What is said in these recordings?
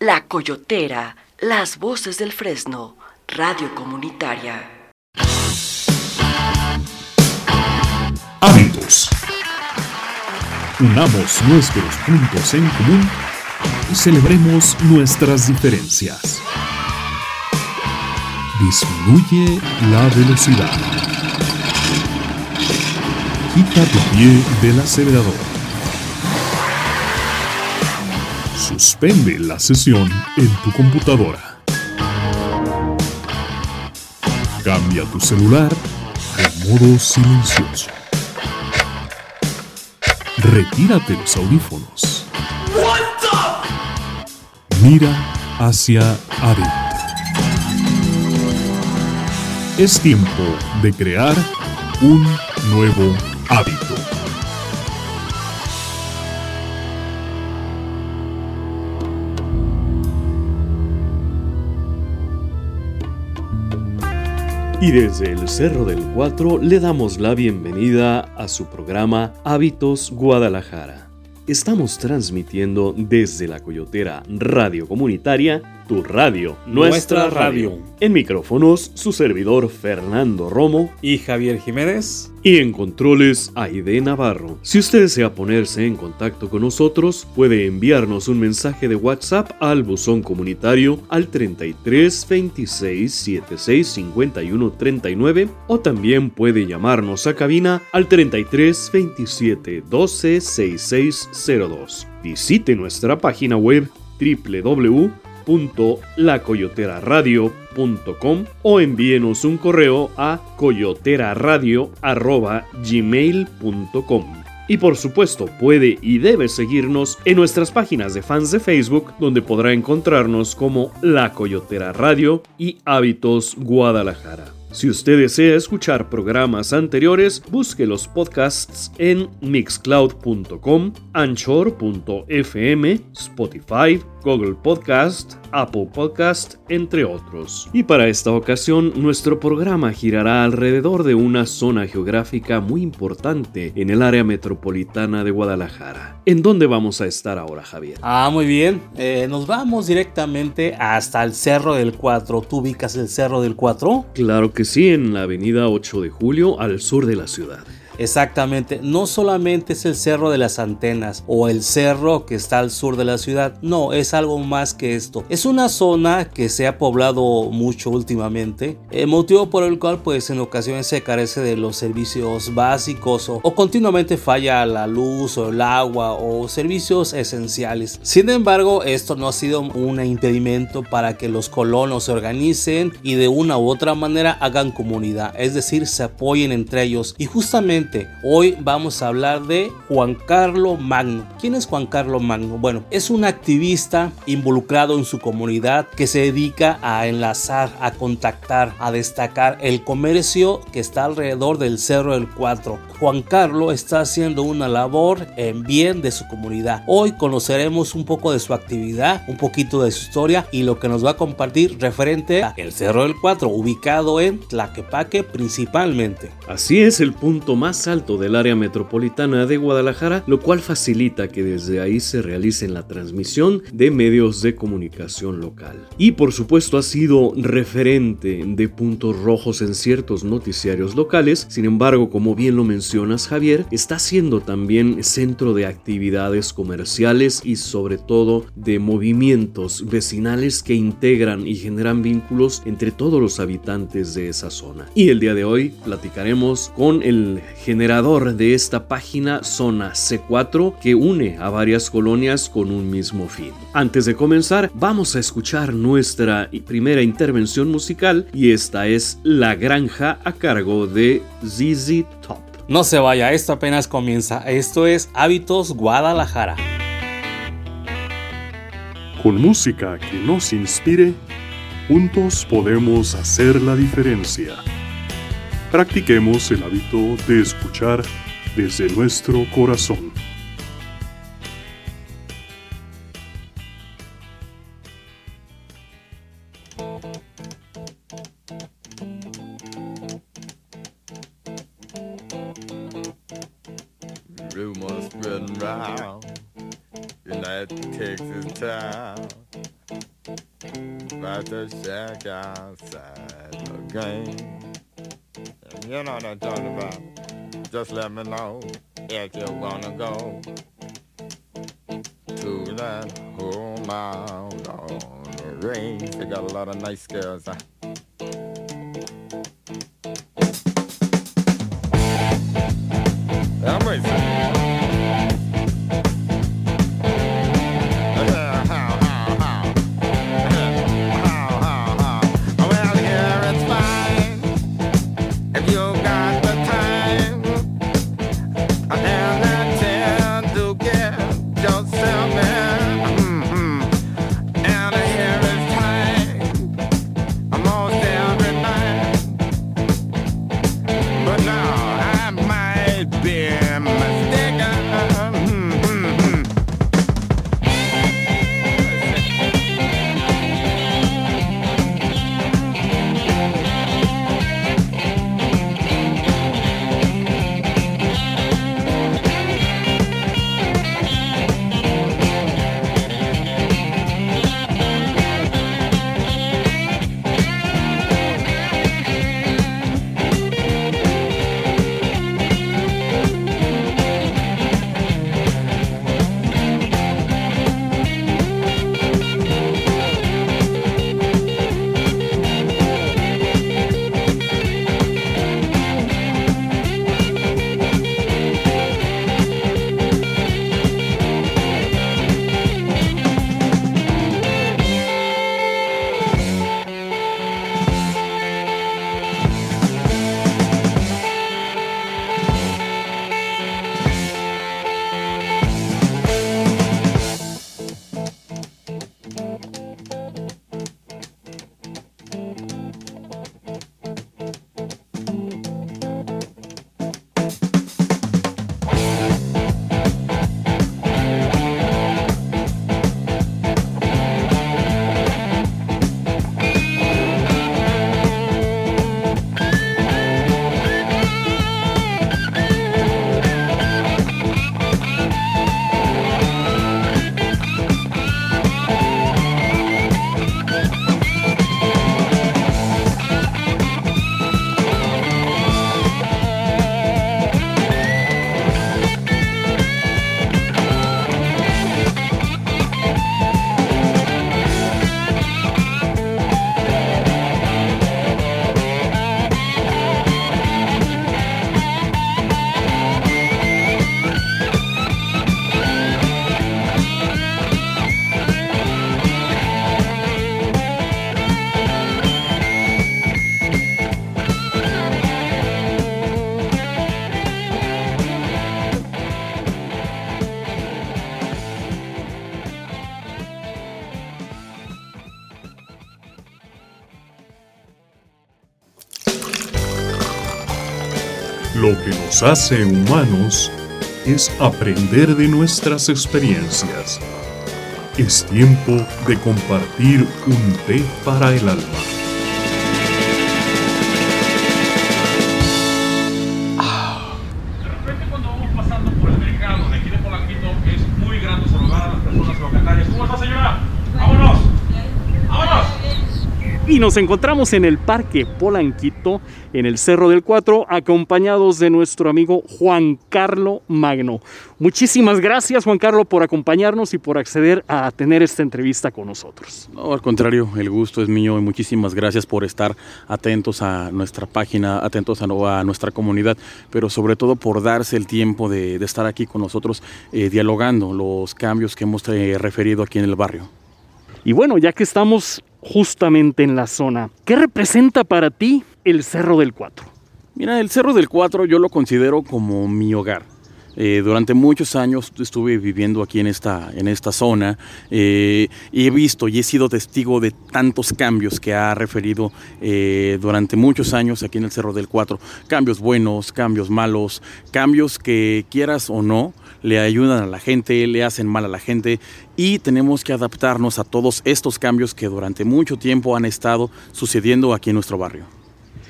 La Coyotera, las voces del Fresno, radio comunitaria. Hábitos. Unamos nuestros puntos en común y celebremos nuestras diferencias. Disminuye la velocidad. Quita tu pie del acelerador. Suspende la sesión en tu computadora. Cambia tu celular a modo silencioso. Retírate los audífonos. Mira hacia adentro. Es tiempo de crear un nuevo hábito. Y desde el Cerro del Cuatro le damos la bienvenida a su programa Hábitos Guadalajara. Estamos transmitiendo desde la Coyotera Radio Comunitaria tu radio, nuestra, radio. En micrófonos, su servidor Fernando Romo y Javier Jiménez. Y en controles, Aide Navarro. Si usted desea ponerse en contacto con nosotros, puede enviarnos un mensaje de WhatsApp al buzón comunitario al 33 26 76 51 39 o también puede llamarnos a cabina al 33 27 12 6602. Visite nuestra página web www www.lacoyoteraradio.com o envíenos un correo a coyoteraradio.gmail.com. Y por supuesto puede y debe seguirnos en nuestras páginas de fans de Facebook donde podrá encontrarnos como La Coyotera Radio y Hábitos Guadalajara. Si usted desea escuchar programas anteriores, busque los podcasts en mixcloud.com, anchor.fm, Spotify, Google Podcast, Apple Podcast, entre otros. Y para esta ocasión, nuestro programa girará alrededor de una zona geográfica muy importante en el área metropolitana de Guadalajara. ¿En dónde vamos a estar ahora, Javier? Ah, muy bien. Eh, nos vamos directamente hasta el Cerro del Cuatro. ¿Tú ubicas el Cerro del Cuatro? Claro que sí, en la avenida 8 de Julio, al sur de la ciudad. Exactamente, no solamente es el Cerro de las Antenas o el cerro que está al sur de la ciudad, no, es algo más que esto. Es una zona que se ha poblado mucho últimamente, el motivo por el cual pues en ocasiones se carece de los servicios básicos o, continuamente falla la luz o el agua o servicios esenciales. Sin embargo, esto no ha sido un impedimento para que los colonos se organicen y de una u otra manera hagan comunidad, es decir, se apoyen entre ellos y justamente hoy vamos a hablar de Juan Carlos Magno. ¿Quién es Juan Carlos Magno? Bueno, es un activista involucrado en su comunidad que se dedica a enlazar, a contactar, a destacar el comercio que está alrededor del Cerro del Cuatro. Juan Carlos está haciendo una labor en bien de su comunidad. Hoy conoceremos un poco de su actividad, un poquito de su historia y lo que nos va a compartir referente a el Cerro del Cuatro, ubicado en Tlaquepaque principalmente. Así es el punto más alto del área metropolitana de Guadalajara, lo cual facilita que desde ahí se realice la transmisión de medios de comunicación local. Y por supuesto ha sido referente de puntos rojos en ciertos noticiarios locales, sin embargo, como bien lo mencionas Javier, está siendo también centro de actividades comerciales y sobre todo de movimientos vecinales que integran y generan vínculos entre todos los habitantes de esa zona. Y el día de hoy platicaremos con el generador de esta página Zona C4 que une a varias colonias con un mismo fin. Antes de comenzar, vamos a escuchar nuestra primera intervención musical y esta es La Granja a cargo de ZZ Top. No se vaya, esto apenas comienza. Esto es Hábitos Guadalajara. Con música que nos inspire, juntos podemos hacer la diferencia. Practiquemos el hábito de escuchar desde nuestro corazón. The game. You know what I'm um. talking about. Just let me know if you wanna go to that home out on the range. They got a lot of nice girls. Huh? I'm racing. Nos hace humanos es aprender de nuestras experiencias. Es tiempo de compartir un té para el alma. Y nos encontramos en el Parque Polanquito, en el Cerro del Cuatro, acompañados de nuestro amigo Juan Carlo Magno. Muchísimas gracias, Juan Carlo, por acompañarnos y por acceder a tener esta entrevista con nosotros. No, al contrario, el gusto es mío y muchísimas gracias por estar atentos a nuestra página, atentos a, a nuestra comunidad, pero sobre todo por darse el tiempo de, de estar aquí con nosotros eh, dialogando los cambios que hemos eh, referido aquí en el barrio. Y bueno, ya que estamos justamente en la zona, ¿qué representa para ti el Cerro del Cuatro? Mira, el Cerro del Cuatro yo lo considero como mi hogar. Eh, durante muchos años estuve viviendo aquí en esta, en esta zona eh, y he visto y he sido testigo de tantos cambios que ha referido eh, durante muchos años aquí en el Cerro del Cuatro. Cambios buenos, cambios malos, cambios que quieras o no le ayudan a la gente, le hacen mal a la gente y tenemos que adaptarnos a todos estos cambios que durante mucho tiempo han estado sucediendo aquí en nuestro barrio.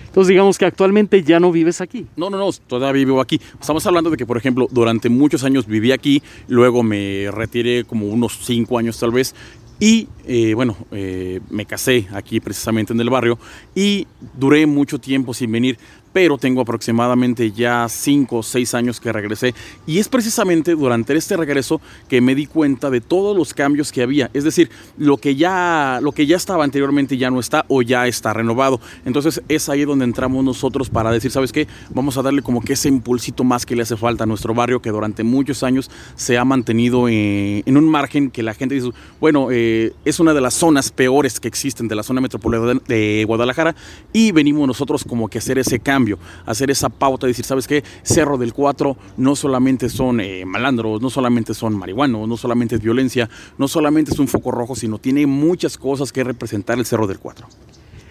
Entonces digamos que actualmente ya no vives aquí. No, no, no, todavía vivo aquí. Estamos hablando de que, por ejemplo, durante muchos años viví aquí, luego me retiré como unos cinco años tal vez, Y eh, bueno, eh, me casé aquí precisamente en el barrio y duré mucho tiempo sin venir pero tengo aproximadamente ya 5 o 6 años que regresé y es precisamente durante este regreso que me di cuenta de todos los cambios que había, es decir, lo que ya lo que ya estaba anteriormente ya no está o ya está renovado. Entonces, es ahí donde entramos nosotros para decir, ¿sabes qué? Vamos a darle como que ese impulsito más que le hace falta a nuestro barrio que durante muchos años se ha mantenido eh, en un margen que la gente dice, bueno, eh, es una de las zonas peores que existen de la zona metropolitana de Guadalajara y venimos nosotros como que hacer ese cambio hacer esa pauta, decir, ¿sabes qué? Cerro del 4 no solamente son eh, malandros, no solamente son marihuanos, no solamente es violencia, no solamente es un foco rojo, sino tiene muchas cosas que representar el Cerro del 4.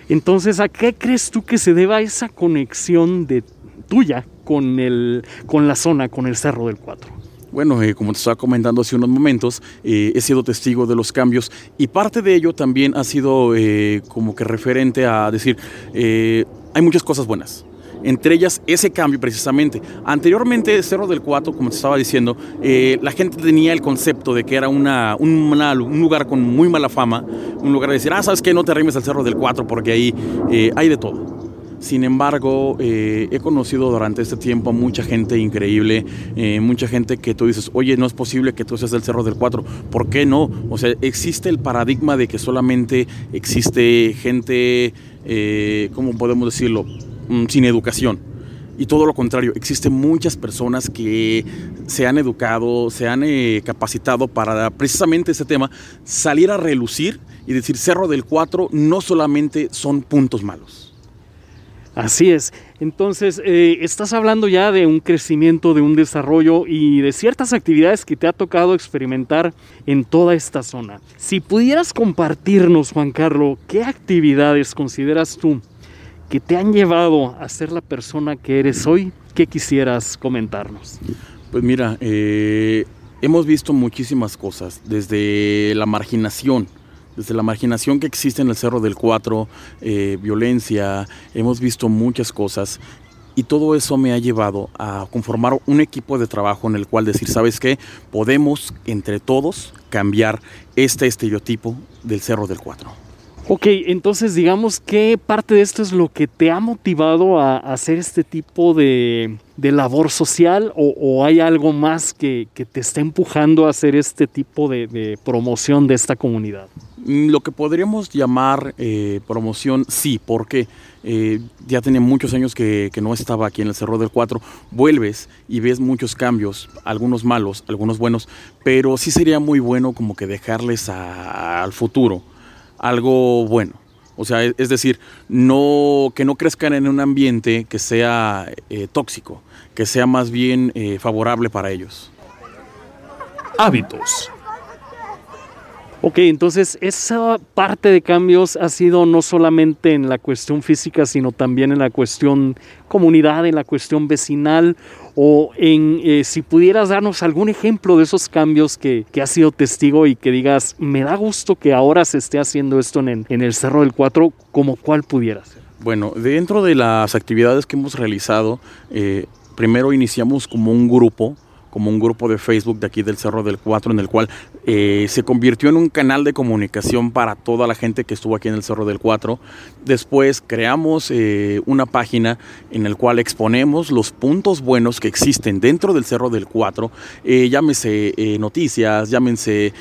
Entonces, ¿a qué crees tú que se deba esa conexión de tuya con, el, con la zona, con el Cerro del 4? Bueno, eh, como te estaba comentando hace unos momentos, eh, he sido testigo de los cambios y parte de ello también ha sido como que referente a decir, hay muchas cosas buenas entre ellas ese cambio precisamente. Anteriormente, Cerro del Cuatro, como te estaba diciendo, eh, la gente tenía el concepto de que era una, un, lugar con muy mala fama, un lugar de decir, ah, sabes que no te arrimes al Cerro del Cuatro porque ahí eh, hay de todo. Sin embargo, eh, he conocido durante este tiempo mucha gente increíble, mucha gente que tú dices, oye, no es posible que tú seas del Cerro del Cuatro, ¿por qué no? O sea, existe el paradigma de que solamente existe gente, ¿cómo podemos decirlo? Mm, sin educación. Y todo lo contrario, existen muchas personas que se han educado, se han eh, capacitado para precisamente ese tema, salir a relucir y decir Cerro del 4 no solamente son puntos malos. Así es. Entonces, eh, estás hablando ya de un crecimiento, de un desarrollo y de ciertas actividades que te ha tocado experimentar en toda esta zona. Si pudieras compartirnos, Juan Carlos, ¿qué actividades consideras tú que te han llevado a ser la persona que eres hoy, ¿qué quisieras comentarnos? Pues mira, eh, hemos visto muchísimas cosas, desde la marginación, desde la marginación que existe en el Cerro del Cuatro, eh, violencia, hemos visto muchas cosas y todo eso me ha llevado a conformar un equipo de trabajo en el cual decir, ¿sabes qué? Podemos entre todos cambiar este estereotipo del Cerro del Cuatro. Ok, entonces digamos que parte de esto es lo que te ha motivado a, hacer este tipo de, labor social o, hay algo más que, te está empujando a hacer este tipo de, promoción de esta comunidad? Mm, lo que podríamos llamar eh, promoción, sí, porque eh, ya tenía muchos años que, no estaba aquí en el Cerro del Cuatro. Vuelves y ves muchos cambios, algunos malos, algunos buenos, pero sí sería muy bueno como que dejarles al futuro algo bueno. O sea, es decir, no, que no crezcan en un ambiente que sea eh, tóxico, que sea más bien eh, favorable para ellos. Hábitos. Ok, entonces esa parte de cambios ha sido no solamente en la cuestión física, sino también en la cuestión comunidad, en la cuestión vecinal, o en eh, si pudieras darnos algún ejemplo de esos cambios que, que has sido testigo y que digas, me da gusto que ahora se esté haciendo esto en, en el Cerro del Cuatro, como cuál pudiera ser. Bueno, dentro de las actividades que hemos realizado, eh, primero iniciamos como un grupo como un grupo de Facebook de aquí del Cerro del Cuatro, en el cual eh, se convirtió en un canal de comunicación para toda la gente que estuvo aquí en el Cerro del Cuatro. Después creamos eh, una página en la cual exponemos los puntos buenos que existen dentro del Cerro del Cuatro, eh, llámese noticias, llámense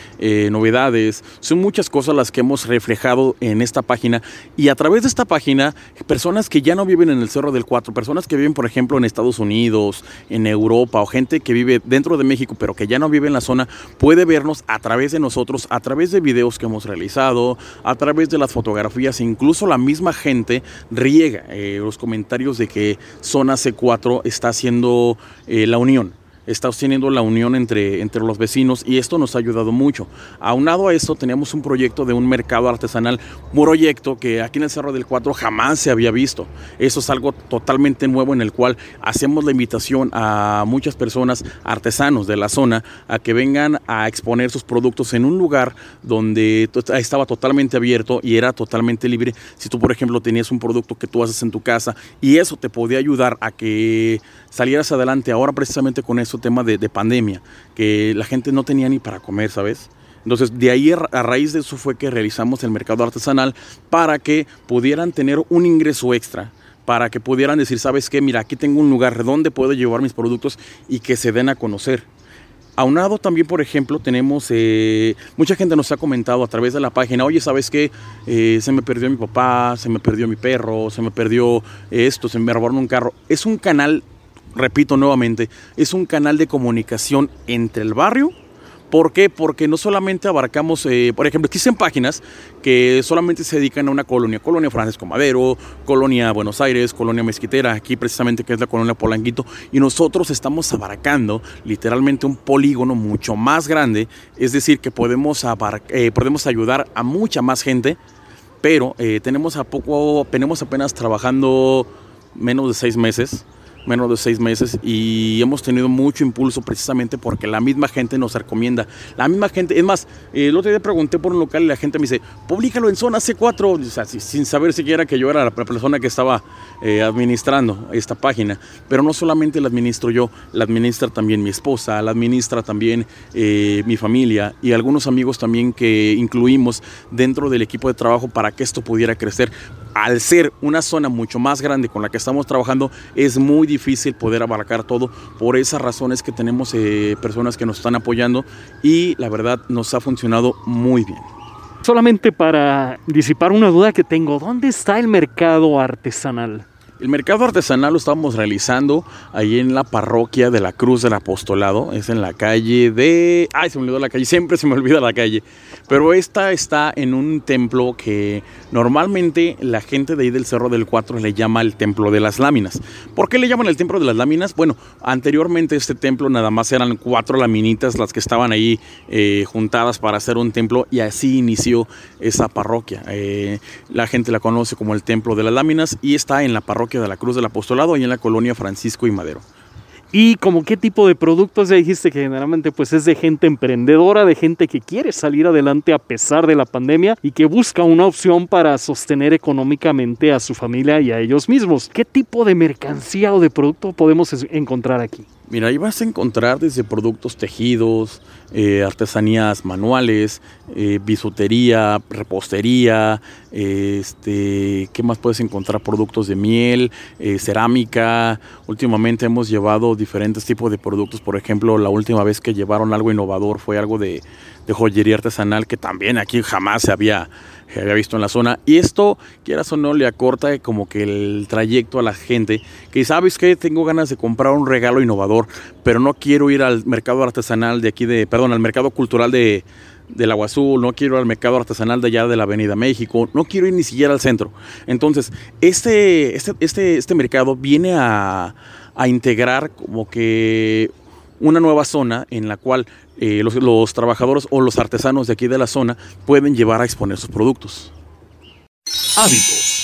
novedades, son muchas cosas las que hemos reflejado en esta página. Y a través de esta página, personas que ya no viven en el Cerro del Cuatro, personas que viven por ejemplo en Estados Unidos, en Europa o gente que vive dentro de México, pero que ya no vive en la zona, puede vernos través de nosotros, a través de videos que hemos realizado, a través de las fotografías, incluso la misma gente riega eh, los comentarios de que Zona C4 está haciendo eh, la unión está teniendo la unión entre, entre los vecinos y esto nos ha ayudado mucho. Aunado a esto, teníamos un proyecto de un mercado artesanal, un proyecto que aquí en el Cerro del Cuatro jamás se había visto. Eso es algo totalmente nuevo en el cual hacemos la invitación a muchas personas, artesanos de la zona, a que vengan a exponer sus productos en un lugar donde estaba totalmente abierto y era totalmente libre. Si tú, por ejemplo, tenías un producto que tú haces en tu casa y eso te podía ayudar a que salieras adelante ahora precisamente con eso tema de, pandemia, que la gente no tenía ni para comer, ¿sabes? Entonces, de ahí a raíz de eso fue que realizamos el mercado artesanal para que pudieran tener un ingreso extra para que pudieran decir, sabes qué, mira, aquí tengo un lugar donde puedo llevar mis productos y que se den a conocer. Aunado también, por ejemplo, tenemos, eh, mucha gente nos ha comentado a través de la página, oye, ¿sabes qué? Eh, se me perdió mi papá, se me perdió mi perro, se me perdió esto, se me robaron un carro. Es un canal, repito nuevamente, es un canal de comunicación entre el barrio ¿Por qué? Porque no solamente abarcamos, eh, por ejemplo, existen páginas que solamente se dedican a una colonia, colonia Francisco Madero, colonia Buenos Aires, colonia Mezquitera, aquí precisamente que es la colonia Polanguito, y nosotros estamos abarcando literalmente un polígono mucho más grande, es decir, que podemos, eh, podemos ayudar a mucha más gente, pero eh, tenemos, a poco, tenemos apenas trabajando menos de seis meses menos de seis meses y hemos tenido mucho impulso precisamente porque la misma gente nos recomienda. La misma gente, es más, el otro día pregunté por un local y la gente me dice, públicalo en zona C4, sin saber siquiera que yo era la persona que estaba eh, administrando esta página. Pero no solamente la administro yo, la administra también mi esposa, la administra también eh, mi familia y algunos amigos también que incluimos dentro del equipo de trabajo para que esto pudiera crecer. Al ser una zona mucho más grande con la que estamos trabajando, es muy difícil poder abarcar todo. Por esas razones que tenemos eh, personas que nos están apoyando y la verdad nos ha funcionado muy bien. Solamente para disipar una duda que tengo, ¿dónde está el mercado artesanal? El mercado artesanal lo estamos realizando ahí en la parroquia de la Cruz del Apostolado. Es en la calle de... Ay, se me olvidó la calle. Siempre se me olvida la calle. Pero esta está en un templo que normalmente la gente de ahí del Cerro del Cuatro le llama el Templo de las Láminas. ¿Por qué le llaman el Templo de las Láminas? Bueno, anteriormente este templo nada más eran cuatro laminitas las que estaban ahí eh, juntadas para hacer un templo y así inició esa parroquia. Eh, la gente la conoce como el Templo de las Láminas y está en la parroquia de la Cruz del Apostolado y en la colonia Francisco y Madero. ¿Y como qué tipo de productos? Ya dijiste que generalmente pues es de gente emprendedora, de gente que quiere salir adelante a pesar de la pandemia y que busca una opción para sostener económicamente a su familia y a ellos mismos. ¿Qué tipo de mercancía o de producto podemos encontrar aquí? Mira, ahí vas a encontrar desde productos tejidos, eh, artesanías manuales, eh, bisutería, repostería, este, ¿qué más puedes encontrar? Productos de miel, eh, cerámica. Últimamente hemos llevado diferentes tipos de productos. Por ejemplo, la última vez que llevaron algo innovador fue algo de, de joyería artesanal que también aquí jamás se había que había visto en la zona. Y esto, quieras o no, le acorta como que el trayecto a la gente que sabes que tengo ganas de comprar un regalo innovador, pero no quiero ir al mercado artesanal de aquí de, perdón, al mercado cultural de del Agua Azul, no quiero ir al mercado artesanal de allá de la Avenida México, no quiero ir ni siquiera al centro. Entonces, este, este, este, este mercado viene a, a integrar como que una nueva zona en la cual eh, los, trabajadores o los artesanos de aquí de la zona pueden llevar a exponer sus productos. Hábitos.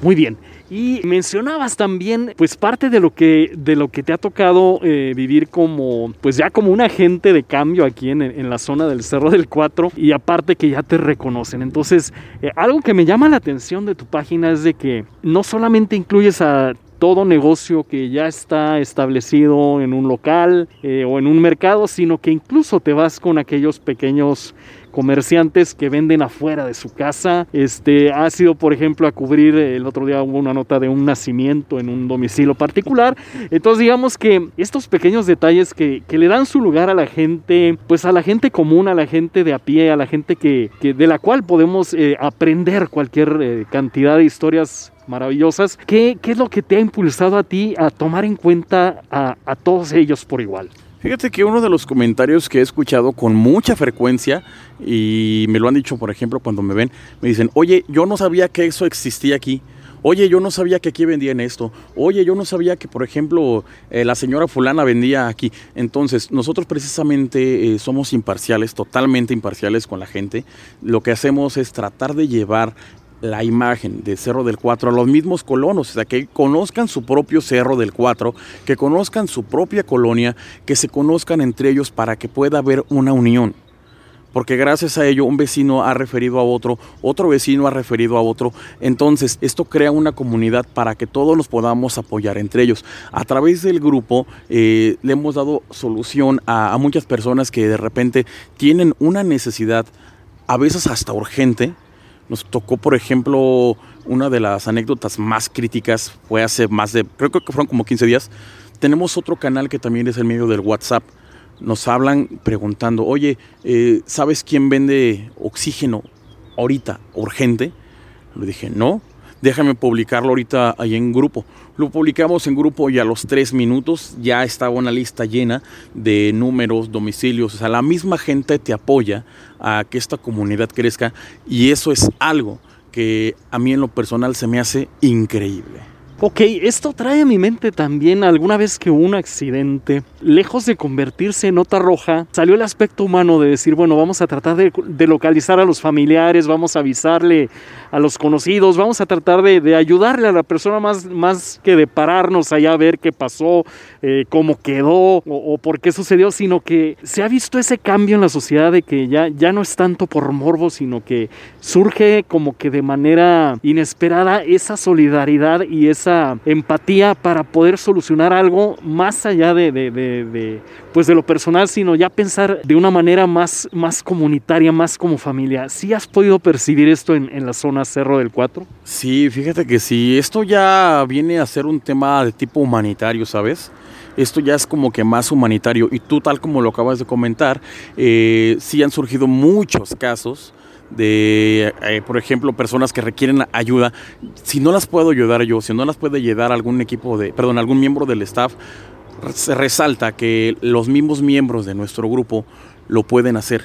Muy bien. Y mencionabas también, pues parte de lo que, de lo que te ha tocado eh, vivir como, pues ya como un agente de cambio aquí en, en, la zona del Cerro del Cuatro y aparte que ya te reconocen. Entonces, eh, algo que me llama la atención de tu página es de que no solamente incluyes a todo negocio que ya está establecido en un local eh, o en un mercado, sino que incluso te vas con aquellos pequeños comerciantes que venden afuera de su casa. Este ha sido, por ejemplo, a cubrir el otro día hubo una nota de un nacimiento en un domicilio particular. Entonces, digamos que estos pequeños detalles que, que le dan su lugar a la gente, pues a la gente común, a la gente de a pie, a la gente que, de la cual podemos eh, aprender cualquier eh, cantidad de historias maravillosas. ¿Qué, ¿Qué, es lo que te ha impulsado a ti a tomar en cuenta a, todos ellos por igual? Fíjate que uno de los comentarios que he escuchado con mucha frecuencia, y me lo han dicho, por ejemplo, cuando me ven, me dicen, oye, yo no sabía que eso existía aquí. Oye, yo no sabía que aquí vendían esto. Oye, yo no sabía que, por ejemplo, eh, la señora fulana vendía aquí. Entonces, nosotros precisamente eh, somos imparciales, totalmente imparciales con la gente. Lo que hacemos es tratar de llevar la imagen de Cerro del Cuatro a los mismos colonos, o sea, que conozcan su propio Cerro del Cuatro, que conozcan su propia colonia, que se conozcan entre ellos para que pueda haber una unión. porque gracias a ello un vecino ha referido a otro, otro vecino ha referido a otro. Entonces, esto crea una comunidad para que todos nos podamos apoyar entre ellos. A través del grupo eh, le hemos dado solución a, a muchas personas que de repente tienen una necesidad, a veces hasta urgente. Nos tocó, por ejemplo, una de las anécdotas más críticas, fue hace más de, creo que fueron como 15 días. Tenemos otro canal que también es el medio del WhatsApp nos hablan preguntando, oye, eh, ¿sabes quién vende oxígeno ahorita, urgente? Le dije, no, déjame publicarlo ahorita ahí en grupo. Lo publicamos en grupo y a los tres minutos ya estaba una lista llena de números, domicilios. O sea, la misma gente te apoya a que esta comunidad crezca y eso es algo que a mí en lo personal se me hace increíble. Ok, esto trae a mi mente también alguna vez que hubo un accidente, lejos de convertirse en nota roja, salió el aspecto humano de decir, bueno, vamos a tratar de, localizar a los familiares, vamos a avisarle a los conocidos, vamos a tratar de, de ayudarle a la persona más, más que de pararnos allá a ver qué pasó, eh, cómo quedó o, o, por qué sucedió, sino que se ha visto ese cambio en la sociedad de que ya, ya no es tanto por morbo, sino que surge como que de manera inesperada esa solidaridad y esa empatía para poder solucionar algo más allá de, pues de lo personal, sino ya pensar de una manera más, más comunitaria, más como familia. ¿Sí has podido percibir esto en, la zona Cerro del Cuatro? Sí, fíjate que sí, esto ya viene a ser un tema de tipo humanitario, ¿sabes? esto ya es como que más humanitario. Y tú, tal como lo acabas de comentar, eh, sí han surgido muchos casos de, eh, por ejemplo, personas que requieren ayuda, si no las puedo ayudar yo, si no las puede ayudar algún equipo de, perdón, algún miembro del staff, se resalta que los mismos miembros de nuestro grupo lo pueden hacer.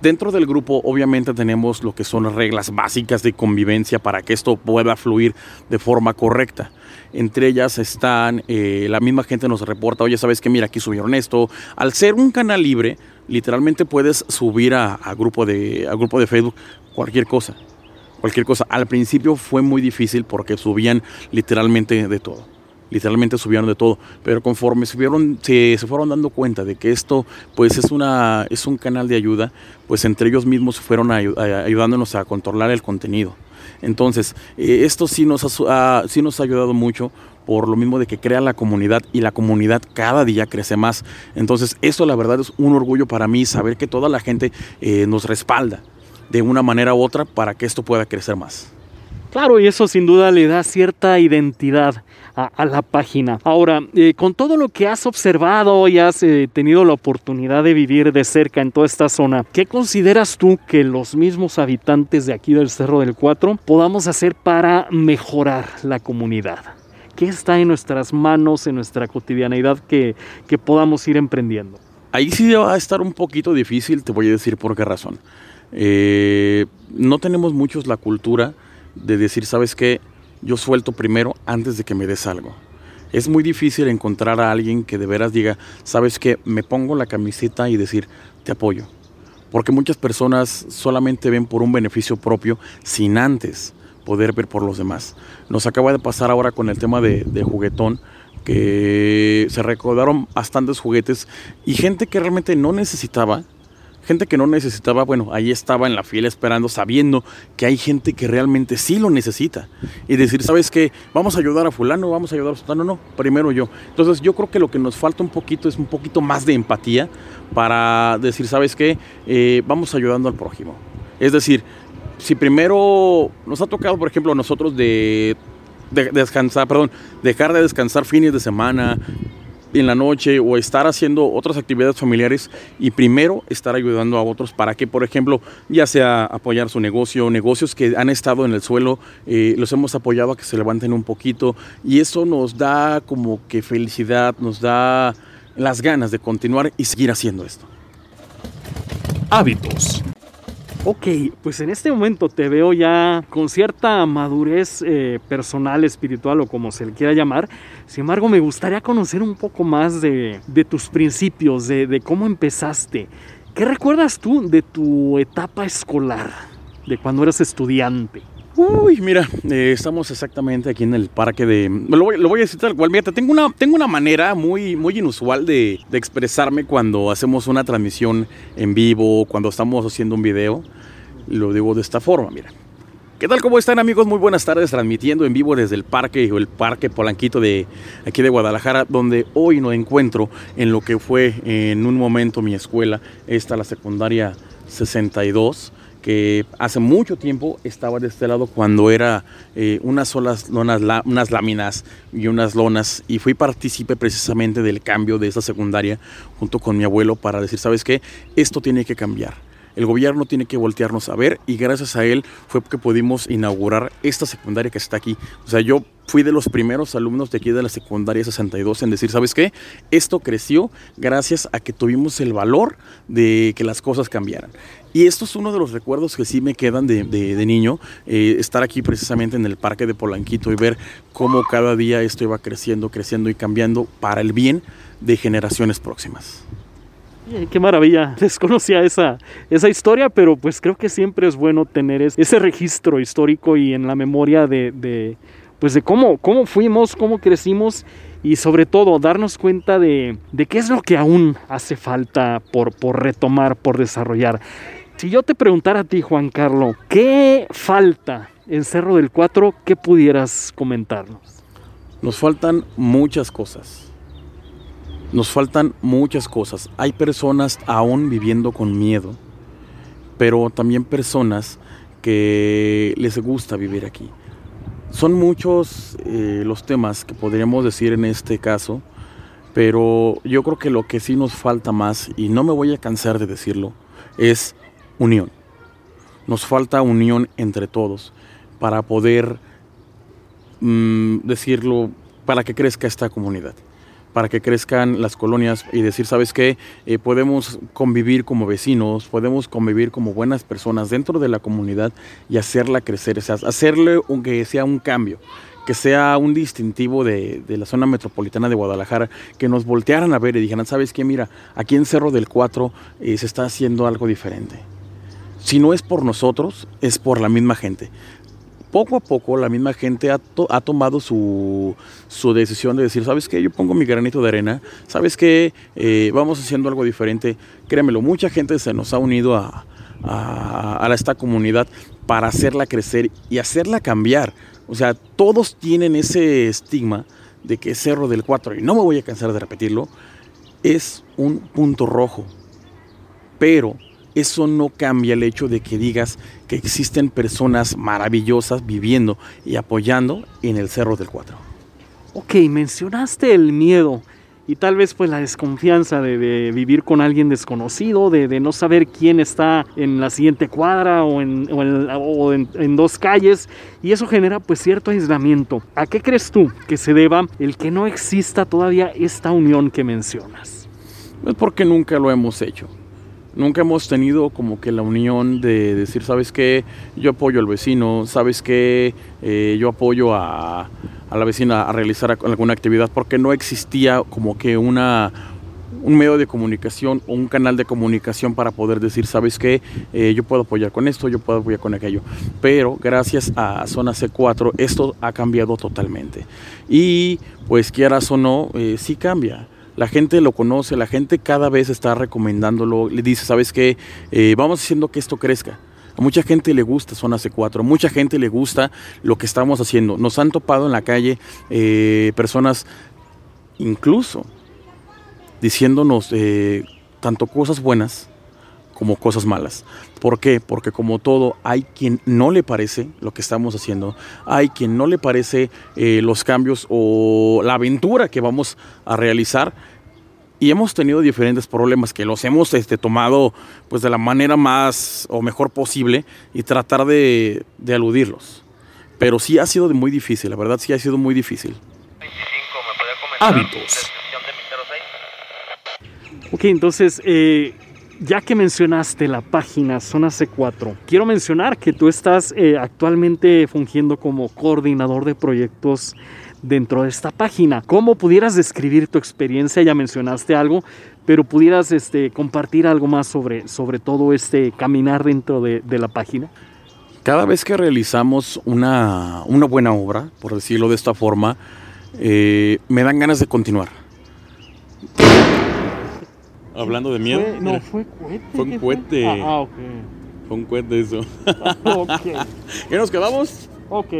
Dentro del grupo obviamente tenemos lo que son reglas básicas de convivencia para que esto pueda fluir de forma correcta. Entre ellas están, eh, la misma gente nos reporta, oye, ¿sabes qué? Mira, aquí subieron esto. Al ser un canal libre, literalmente puedes subir a, grupo de, a grupo de Facebook cualquier cosa. Cualquier cosa. Al principio fue muy difícil porque subían literalmente de todo. Literalmente subieron de todo. Pero conforme subieron, se, se, fueron dando cuenta de que esto pues es, una, es un canal de ayuda, pues entre ellos mismos fueron ayudándonos a controlar el contenido. Entonces, eh, esto sí nos, ha, sí nos ha ayudado mucho por lo mismo de que crea la comunidad y la comunidad cada día crece más. Entonces, eso la verdad es un orgullo para mí saber que toda la gente eh, nos respalda de una manera u otra para que esto pueda crecer más. Claro, y eso sin duda le da cierta identidad a, la página. Ahora, eh, con todo lo que has observado y has eh, tenido la oportunidad de vivir de cerca en toda esta zona, ¿qué consideras tú que los mismos habitantes de aquí del Cerro del Cuatro podamos hacer para mejorar la comunidad? ¿Qué está en nuestras manos, en nuestra cotidianidad que, que podamos ir emprendiendo? Ahí sí va a estar un poquito difícil, te voy a decir por qué razón. Eh, no tenemos muchos la cultura de decir, ¿sabes qué? Yo suelto primero antes de que me des algo. Es muy difícil encontrar a alguien que de veras diga, ¿sabes qué? Me pongo la camiseta y decir, te apoyo. Porque muchas personas solamente ven por un beneficio propio sin antes poder ver por los demás. Nos acaba de pasar ahora con el tema de, de juguetón, que se recordaron bastantes juguetes y gente que realmente no necesitaba, gente que no necesitaba, bueno, ahí estaba en la fila esperando, sabiendo que hay gente que realmente sí lo necesita. Y decir, ¿sabes qué? Vamos a ayudar a fulano, vamos a ayudar a fulano, no, primero yo. Entonces yo creo que lo que nos falta un poquito es un poquito más de empatía para decir, ¿sabes qué? Eh, vamos ayudando al prójimo. Es decir, si primero nos ha tocado, por ejemplo, a nosotros de, de, descansar, perdón, dejar de descansar fines de semana, en la noche o estar haciendo otras actividades familiares y primero estar ayudando a otros para que, por ejemplo, ya sea apoyar su negocio, negocios que han estado en el suelo, eh, los hemos apoyado a que se levanten un poquito y eso nos da como que felicidad, nos da las ganas de continuar y seguir haciendo esto. Hábitos. Ok, pues en este momento te veo ya con cierta madurez eh, personal, espiritual o como se le quiera llamar. Sin embargo, me gustaría conocer un poco más de, tus principios, de, cómo empezaste. ¿Qué recuerdas tú de tu etapa escolar, de cuando eras estudiante? Uy, mira, eh, estamos exactamente aquí en el parque de... Lo voy, a decir tal cual. Mira, tengo una, tengo una manera muy, muy inusual de, de expresarme cuando hacemos una transmisión en vivo, cuando estamos haciendo un video. Lo digo de esta forma, mira. ¿Qué tal? ¿Cómo están amigos? Muy buenas tardes, transmitiendo en vivo desde el parque o el parque Polanquito de aquí de Guadalajara, donde hoy no encuentro en lo que fue en un momento mi escuela, esta la secundaria 62 que hace mucho tiempo estaba de este lado cuando era eh, unas solas lonas, unas láminas y unas lonas y fui partícipe precisamente del cambio de esa secundaria junto con mi abuelo para decir, ¿sabes qué? Esto tiene que cambiar. El gobierno tiene que voltearnos a ver y gracias a él fue que pudimos inaugurar esta secundaria que está aquí. O sea, yo fui de los primeros alumnos de aquí de la secundaria 62 en decir, ¿sabes qué? Esto creció gracias a que tuvimos el valor de que las cosas cambiaran. Y esto es uno de los recuerdos que sí me quedan de, de, niño, eh, estar aquí precisamente en el parque de Polanquito y ver cómo cada día esto iba creciendo, creciendo y cambiando para el bien de generaciones próximas. Qué maravilla, desconocía esa, esa historia, pero pues creo que siempre es bueno tener ese registro histórico y en la memoria de, de pues de cómo, cómo fuimos, cómo crecimos y sobre todo darnos cuenta de, de qué es lo que aún hace falta por, por retomar, por desarrollar. Si yo te preguntara a ti, Juan Carlos, ¿qué falta en Cerro del Cuatro? ¿Qué pudieras comentarnos? Nos faltan muchas cosas. Nos faltan muchas cosas. Hay personas aún viviendo con miedo, pero también personas que les gusta vivir aquí. Son muchos eh, los temas que podríamos decir en este caso, pero yo creo que lo que sí nos falta más, y no me voy a cansar de decirlo, es unión. Nos falta unión entre todos para poder mmm, decirlo, para que crezca esta comunidad para que crezcan las colonias y decir, ¿sabes qué? Eh, podemos convivir como vecinos, podemos convivir como buenas personas dentro de la comunidad y hacerla crecer, hacerle un, que sea un cambio que sea un distintivo de, de, la zona metropolitana de Guadalajara, que nos voltearan a ver y dijeran, ¿sabes qué? Mira, aquí en Cerro del Cuatro eh, se está haciendo algo diferente. Si no es por nosotros, es por la misma gente poco a poco la misma gente ha, to ha tomado su, decisión de decir, ¿sabes qué? Yo pongo mi granito de arena, ¿sabes qué? Eh, vamos haciendo algo diferente. Créemelo, mucha gente se nos ha unido a, a, esta comunidad para hacerla crecer y hacerla cambiar. O sea, todos tienen ese estigma de que Cerro del Cuatro, y no me voy a cansar de repetirlo, es un punto rojo. Pero eso no cambia el hecho de que digas que existen personas maravillosas viviendo y apoyando en el Cerro del Cuatro. Ok, mencionaste el miedo y tal vez pues la desconfianza de, de vivir con alguien desconocido, de, de, no saber quién está en la siguiente cuadra o, en, o, en, o en, en, dos calles y eso genera pues cierto aislamiento. ¿A qué crees tú que se deba el que no exista todavía esta unión que mencionas? Pues porque nunca lo hemos hecho. Nunca hemos tenido como que la unión de decir, ¿sabes qué? Yo apoyo al vecino, ¿sabes qué? Eh, yo apoyo a, a, la vecina a realizar alguna actividad, porque no existía como que una, un medio de comunicación o un canal de comunicación para poder decir, ¿sabes qué? Eh, yo puedo apoyar con esto, yo puedo apoyar con aquello. Pero gracias a Zona C4 esto ha cambiado totalmente. Y pues quieras o no, eh, sí cambia la gente lo conoce, la gente cada vez está recomendándolo, le dice, ¿sabes qué? Eh, vamos haciendo que esto crezca. A mucha gente le gusta Zona C4, a mucha gente le gusta lo que estamos haciendo. Nos han topado en la calle eh, personas incluso diciéndonos eh, tanto cosas buenas como cosas malas. ¿Por qué? Porque como todo, hay quien no le parece lo que estamos haciendo, hay quien no le parece eh, los cambios o la aventura que vamos a realizar. Y hemos tenido diferentes problemas que los hemos este, tomado pues de la manera más o mejor posible y tratar de, de aludirlos. Pero sí ha sido muy difícil, la verdad sí ha sido muy difícil. Hábitos. Ok, entonces eh, ya que mencionaste la página Zona C4, quiero mencionar que tú estás eh, actualmente fungiendo como coordinador de proyectos dentro de esta página. ¿Cómo pudieras describir tu experiencia? Ya mencionaste algo, pero pudieras este, compartir algo más sobre, sobre todo este caminar dentro de, la página. Cada vez que realizamos una, una buena obra, por decirlo de esta forma, eh, me dan ganas de continuar. Hablando de miedo. Fue- no, fue cohete. Fue un ¿qué cohete. Ah, ah, ok. fue un cohete eso. Ok. ¿Qué nos quedamos? Ok.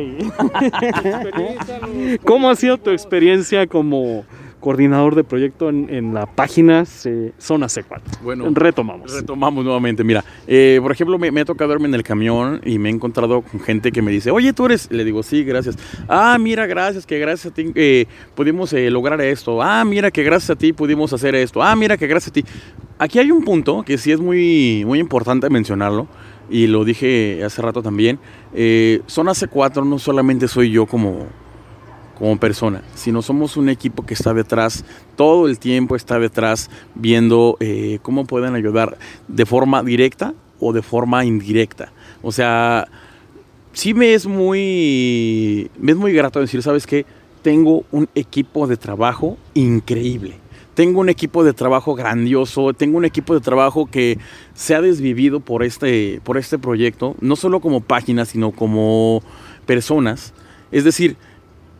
¿Cómo ha sido tu experiencia como coordinador de proyecto en, en la página Zona C4? Bueno, retomamos. Retomamos nuevamente. Mira, eh, por ejemplo, me, me ha tocado verme en el camión y me he encontrado con gente que me dice, oye, tú eres. Le digo, sí, gracias. Ah, mira, gracias, que gracias a ti eh, pudimos eh, lograr esto. Ah, mira, que gracias a ti pudimos hacer esto. Ah, mira, que gracias a ti. Aquí hay un punto que sí es muy, muy importante mencionarlo. Y lo dije hace rato también. Eh, Zona C4 no solamente soy yo como, como persona, sino somos un equipo que está detrás, todo el tiempo está detrás viendo eh, cómo pueden ayudar de forma directa o de forma indirecta. O sea, sí me es muy, me es muy grato decir, ¿sabes qué? Tengo un equipo de trabajo increíble. Tengo un equipo de trabajo grandioso, tengo un equipo de trabajo que se ha desvivido por este, por este proyecto, no solo como página, sino como personas. Es decir,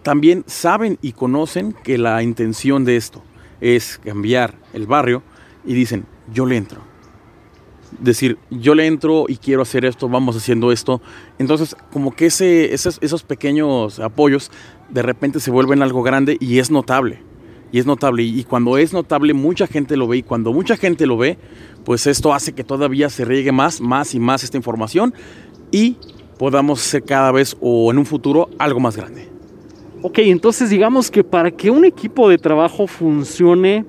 también saben y conocen que la intención de esto es cambiar el barrio y dicen, yo le entro. Decir, yo le entro y quiero hacer esto, vamos haciendo esto. Entonces, como que ese, esos, esos pequeños apoyos de repente se vuelven algo grande y es notable. Y es notable. Y cuando es notable, mucha gente lo ve. Y cuando mucha gente lo ve, pues esto hace que todavía se riegue más, más y más esta información. Y podamos ser cada vez o en un futuro algo más grande. Ok, entonces digamos que para que un equipo de trabajo funcione,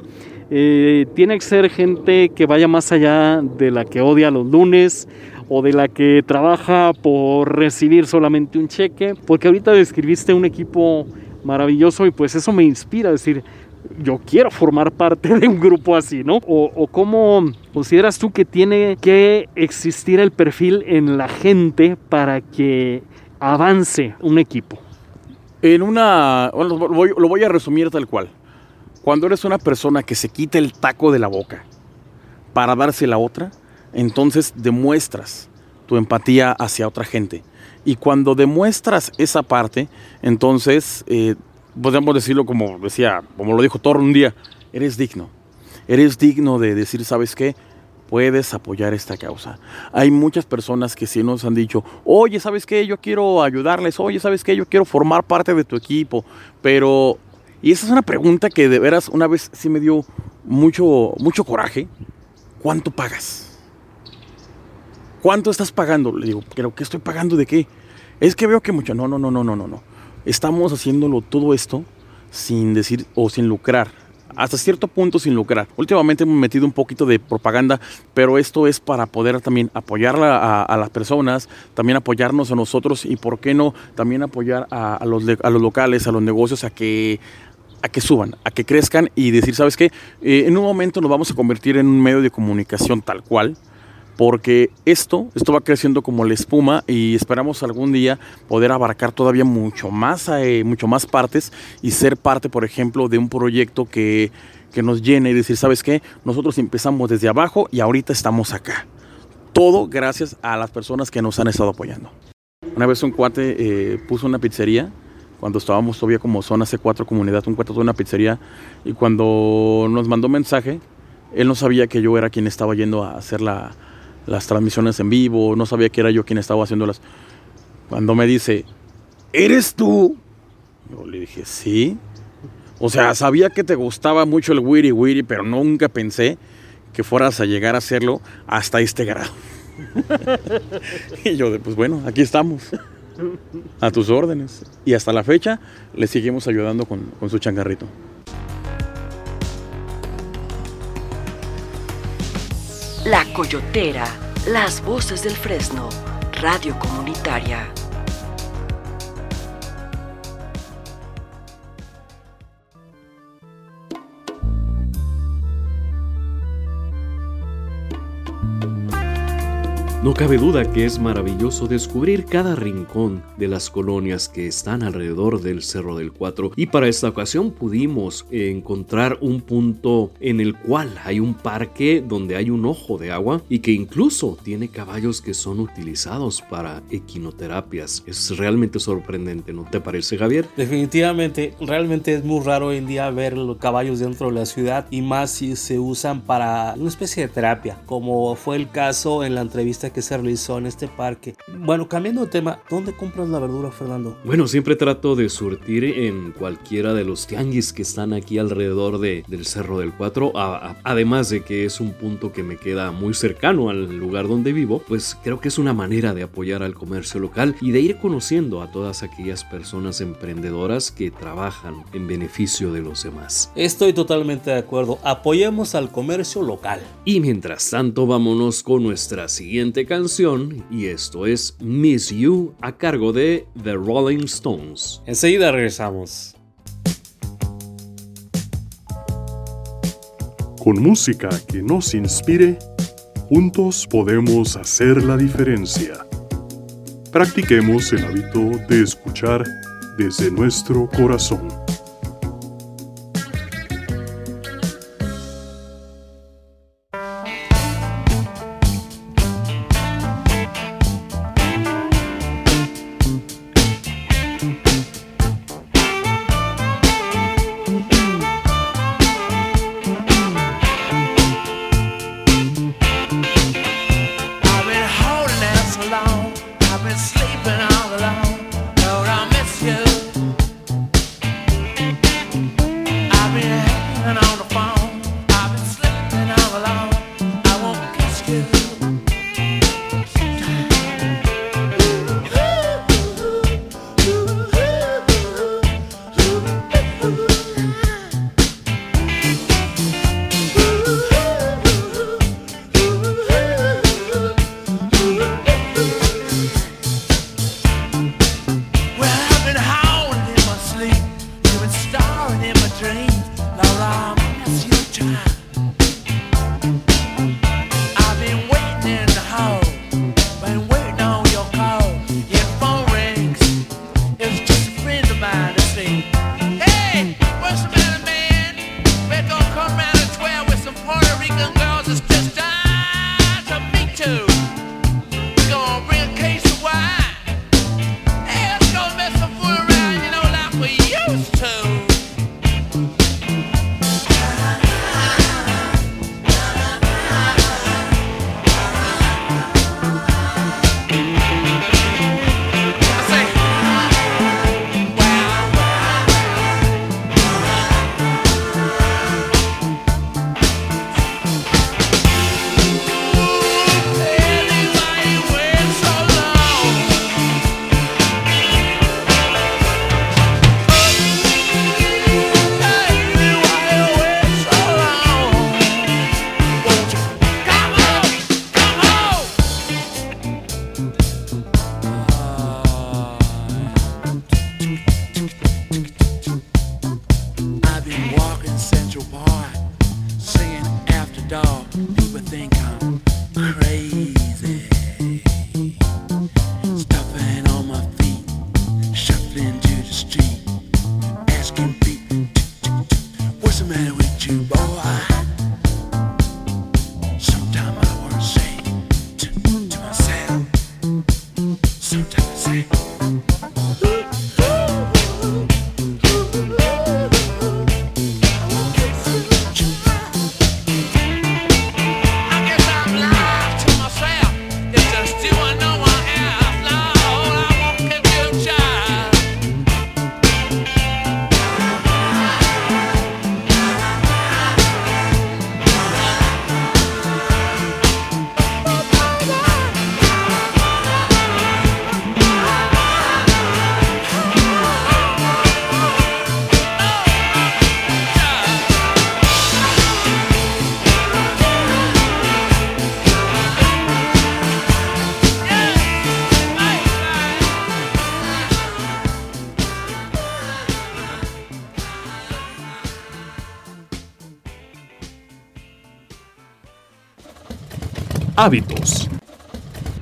eh, tiene que ser gente que vaya más allá de la que odia los lunes o de la que trabaja por recibir solamente un cheque, porque ahorita describiste un equipo maravilloso y pues eso me inspira a decir, yo quiero formar parte de un grupo así, ¿no? O, o cómo consideras tú que tiene que existir el perfil en la gente para que avance un equipo. En una. Bueno, lo voy, a resumir tal cual. Cuando eres una persona que se quita el taco de la boca para darse la otra, entonces demuestras tu empatía hacia otra gente. Y cuando demuestras esa parte, entonces eh, podemos decirlo como decía, como lo dijo Thor un día, eres digno. Eres digno de decir, ¿sabes qué? Puedes apoyar esta causa. Hay muchas personas que sí nos han dicho, oye, ¿sabes qué? Yo quiero ayudarles, oye, ¿sabes qué? Yo quiero formar parte de tu equipo, pero... Y esa es una pregunta que de veras una vez sí me dio mucho, mucho coraje. ¿Cuánto pagas? ¿Cuánto estás pagando? Le digo, ¿pero qué estoy pagando de qué? Es que veo que mucho. No, no, no, no, no, no, no. Estamos haciéndolo todo esto sin decir o sin lucrar. Hasta cierto punto sin lucrar. Últimamente hemos metido un poquito de propaganda, pero esto es para poder también apoyar a, las personas, también apoyarnos a nosotros y, ¿por qué no? También apoyar a, a los, a los locales, a los negocios, a que, a que suban, a que crezcan y decir, ¿sabes qué? Eh, en un momento nos vamos a convertir en un medio de comunicación tal cual, porque esto, esto va creciendo como la espuma y esperamos algún día poder abarcar todavía mucho más, eh, mucho más partes y ser parte, por ejemplo, de un proyecto que, que nos llene y decir, ¿sabes qué? Nosotros empezamos desde abajo y ahorita estamos acá. Todo gracias a las personas que nos han estado apoyando. Una vez un cuate eh, puso una pizzería cuando estábamos todavía como zona C4 comunidad, un cuate de una pizzería y cuando nos mandó mensaje, él no sabía que yo era quien estaba yendo a hacer la, las transmisiones en vivo, no sabía que era yo quien estaba haciéndolas. Cuando me dice, ¿eres tú? Yo le dije, sí. O sea, sabía que te gustaba mucho el wiri wiri, pero nunca pensé que fueras a llegar a hacerlo hasta este grado. y yo, pues bueno, aquí estamos. A tus órdenes. Y hasta la fecha le seguimos ayudando con, con su changarrito. La Coyotera, las voces del Fresno, radio comunitaria. No cabe duda que es maravilloso descubrir cada rincón de las colonias que están alrededor del Cerro del Cuatro y para esta ocasión pudimos encontrar un punto en el cual hay un parque donde hay un ojo de agua y que incluso tiene caballos que son utilizados para equinoterapias. Es realmente sorprendente, ¿no te parece Javier? Definitivamente, realmente es muy raro hoy en día ver los caballos dentro de la ciudad y más si se usan para una especie de terapia, como fue el caso en la entrevista que se realizó en este parque. Bueno, cambiando de tema, ¿dónde compras la verdura, Fernando? Bueno, siempre trato de surtir en cualquiera de los tianguis que están aquí alrededor de, del Cerro del Cuatro. además de que es un punto que me queda muy cercano al lugar donde vivo, pues creo que es una manera de apoyar al comercio local y de ir conociendo a todas aquellas personas emprendedoras que trabajan en beneficio de los demás. Estoy totalmente de acuerdo. Apoyemos al comercio local. Y mientras tanto, vámonos con nuestra siguiente canción y esto es Miss You a cargo de The Rolling Stones. Enseguida regresamos. Con música que nos inspire, juntos podemos hacer la diferencia. Practiquemos el hábito de escuchar desde nuestro corazón.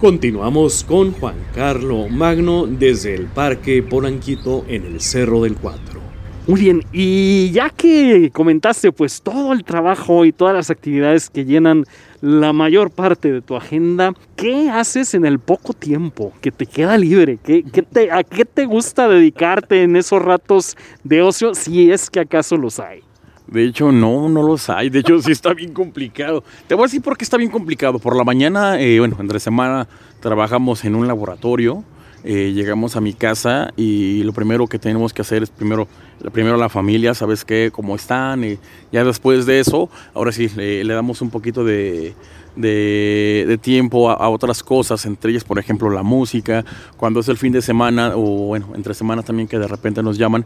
Continuamos con Juan Carlo Magno desde el Parque Polanquito en el Cerro del Cuatro. Muy bien, y ya que comentaste pues todo el trabajo y todas las actividades que llenan la mayor parte de tu agenda, ¿qué haces en el poco tiempo que te queda libre? ¿Qué, qué te, ¿A qué te gusta dedicarte en esos ratos de ocio si es que acaso los hay? De hecho, no, no los hay. De hecho, sí está bien complicado. Te voy a decir por qué está bien complicado. Por la mañana, eh, bueno, entre semana trabajamos en un laboratorio. Eh, llegamos a mi casa y lo primero que tenemos que hacer es primero, primero la familia, ¿sabes qué? ¿Cómo están? Y ya después de eso, ahora sí, le, damos un poquito de, de, tiempo a, otras cosas, entre ellas, por ejemplo, la música. Cuando es el fin de semana, o bueno, entre semanas también que de repente nos llaman,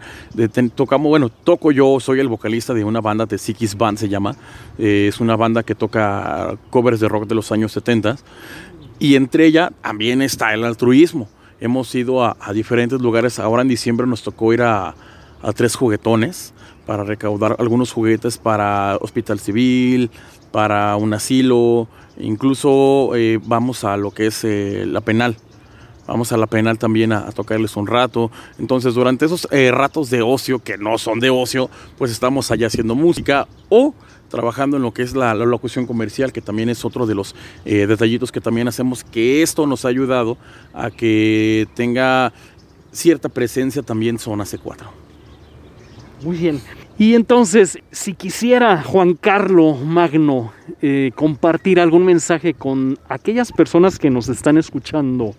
tocamos, bueno, toco yo, soy el vocalista de una banda de Sikis Band, se llama. Eh, es una banda que toca covers de rock de los años 70. Y entre ella también está el altruismo. Hemos ido a, a diferentes lugares. Ahora en diciembre nos tocó ir a, a tres juguetones para recaudar algunos juguetes para Hospital Civil, para un asilo, incluso eh, vamos a lo que es eh, la penal. Vamos a la penal también a, tocarles un rato. Entonces, durante esos eh, ratos de ocio, que no son de ocio, pues estamos allá haciendo música o trabajando en lo que es la, la locución comercial, que también es otro de los detallitos que también hacemos, que esto nos ha ayudado a que tenga cierta presencia también Zona C4. Muy bien. Y entonces, si quisiera Juan Carlos Magno eh, compartir algún mensaje con aquellas personas que nos están escuchando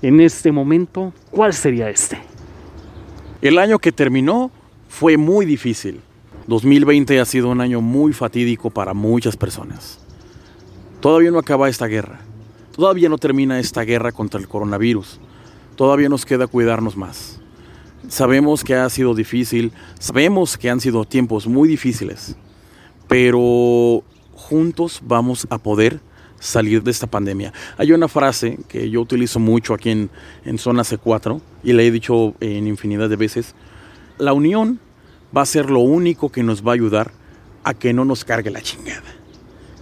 en este momento, ¿cuál sería este? El año que terminó fue muy difícil. 2020 ha sido un año muy fatídico para muchas personas. Todavía no acaba esta guerra. Todavía no termina esta guerra contra el coronavirus. Todavía nos queda cuidarnos más. Sabemos que ha sido difícil, sabemos que han sido tiempos muy difíciles, pero juntos vamos a poder salir de esta pandemia. Hay una frase que yo utilizo mucho aquí en, en Zona C4 y la he dicho en infinidad de veces. La unión va a ser lo único que nos va a ayudar a que no nos cargue la chingada.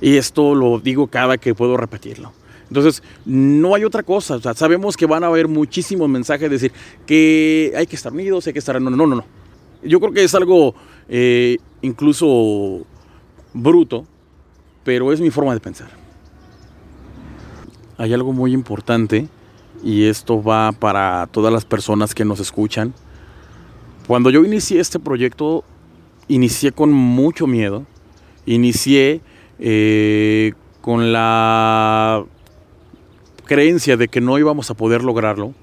Y esto lo digo cada que puedo repetirlo. Entonces, no hay otra cosa. O sea, sabemos que van a haber muchísimos mensajes de decir que hay que estar unidos, hay que estar... No, no, no, no. Yo creo que es algo eh, incluso bruto, pero es mi forma de pensar. Hay algo muy importante y esto va para todas las personas que nos escuchan. Cuando yo inicié este proyecto, inicié con mucho miedo. Inicié eh, con la creencia de que no íbamos a poder lograrlo,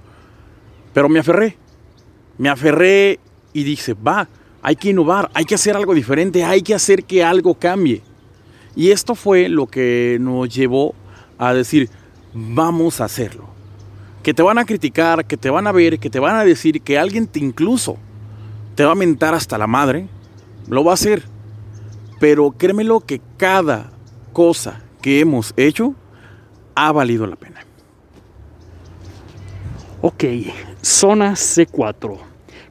pero me aferré. Me aferré y dije, va, hay que innovar, hay que hacer algo diferente, hay que hacer que algo cambie. Y esto fue lo que nos llevó a decir, vamos a hacerlo. Que te van a criticar, que te van a ver, que te van a decir, que alguien te incluso te va a mentar hasta la madre, lo va a hacer. Pero créemelo que cada cosa que hemos hecho ha valido la pena. Ok, zona C4.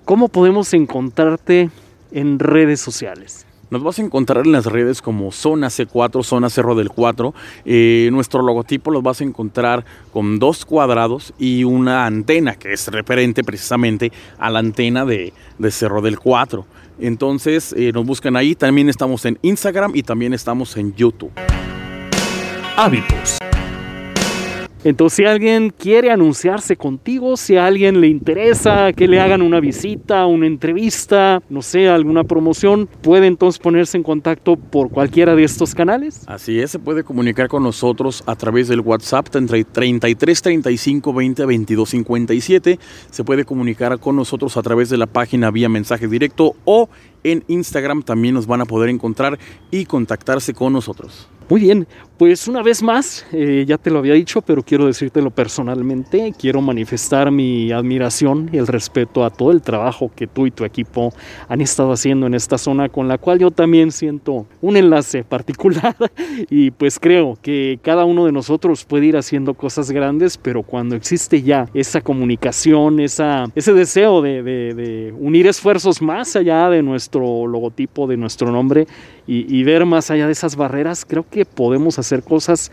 ¿Cómo podemos encontrarte en redes sociales? Nos vas a encontrar en las redes como Zona C4, Zona Cerro del 4. Eh, nuestro logotipo los vas a encontrar con dos cuadrados y una antena que es referente precisamente a la antena de, de Cerro del 4. Entonces eh, nos buscan ahí. También estamos en Instagram y también estamos en YouTube. Hábitos. Entonces, si alguien quiere anunciarse contigo, si a alguien le interesa que le hagan una visita, una entrevista, no sé, alguna promoción, puede entonces ponerse en contacto por cualquiera de estos canales. Así es, se puede comunicar con nosotros a través del WhatsApp 33 35 20 22 57. Se puede comunicar con nosotros a través de la página vía mensaje directo o en Instagram también nos van a poder encontrar y contactarse con nosotros. Muy bien, pues una vez más, eh, ya te lo había dicho, pero quiero decírtelo personalmente, quiero manifestar mi admiración y el respeto a todo el trabajo que tú y tu equipo han estado haciendo en esta zona, con la cual yo también siento un enlace particular. Y pues creo que cada uno de nosotros puede ir haciendo cosas grandes, pero cuando existe ya esa comunicación, esa, ese deseo de, unir esfuerzos más allá de nuestro logotipo, de nuestro nombre y, y ver más allá de esas barreras, creo que podemos hacer cosas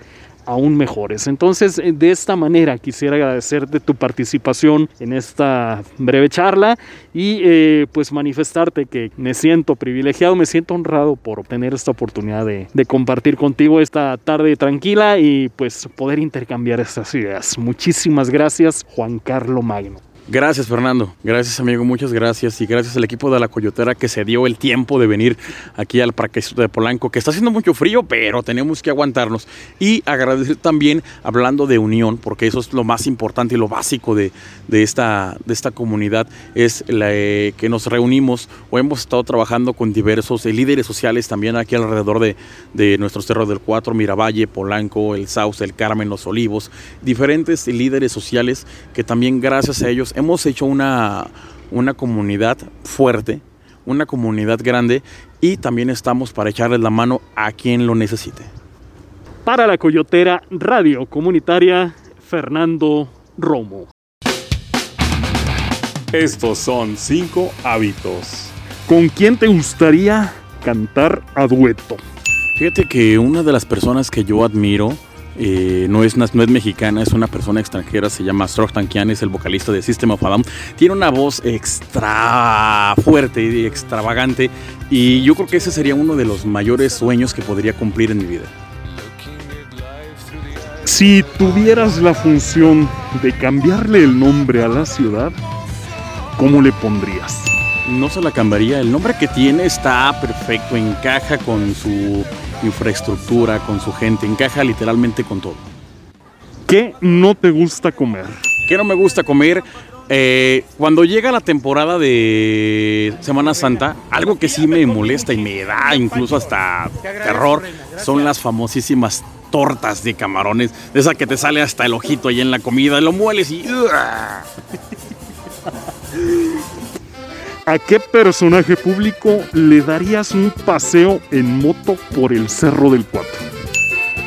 aún mejores. Entonces, eh, de esta manera quisiera agradecerte tu participación en esta breve charla y eh, pues manifestarte que me siento privilegiado, me siento honrado por obtener esta oportunidad de, de compartir contigo esta tarde tranquila y pues poder intercambiar estas ideas. Muchísimas gracias, Juan Carlos Magno. Gracias, Fernando. Gracias, amigo. Muchas gracias. Y gracias al equipo de la Coyotera que se dio el tiempo de venir aquí al Parque de Polanco, que está haciendo mucho frío, pero tenemos que aguantarnos. Y agradecer también, hablando de unión, porque eso es lo más importante y lo básico de, de esta, de esta comunidad, es la, eh, que nos reunimos o hemos estado trabajando con diversos eh, líderes sociales también aquí alrededor de, de nuestros cerros del Cuatro, Miravalle, Polanco, el Sauce, el Carmen, los Olivos, diferentes líderes sociales que también gracias a ellos hemos hecho una, una comunidad fuerte, una comunidad grande y también estamos para echarles la mano a quien lo necesite. Para la Coyotera Radio Comunitaria, Fernando Romo. Estos son cinco hábitos. ¿Con quién te gustaría cantar a dueto? Fíjate que una de las personas que yo admiro eh, no, es, no es mexicana, es una persona extranjera, se llama Srok Tankian, es el vocalista de System of a Down. Tiene una voz extra fuerte y extravagante y yo creo que ese sería uno de los mayores sueños que podría cumplir en mi vida. Si tuvieras la función de cambiarle el nombre a la ciudad, ¿cómo le pondrías? No se la cambiaría, el nombre que tiene está perfecto, encaja con su infraestructura, con su gente, encaja literalmente con todo. ¿Qué no te gusta comer? ¿Qué no me gusta comer? Eh, cuando llega la temporada de Semana Santa, algo que sí me molesta y me da incluso hasta terror son las famosísimas tortas de camarones, de esa que te sale hasta el ojito ahí en la comida, lo mueles y... ¿A qué personaje público le darías un paseo en moto por el Cerro del Cuatro?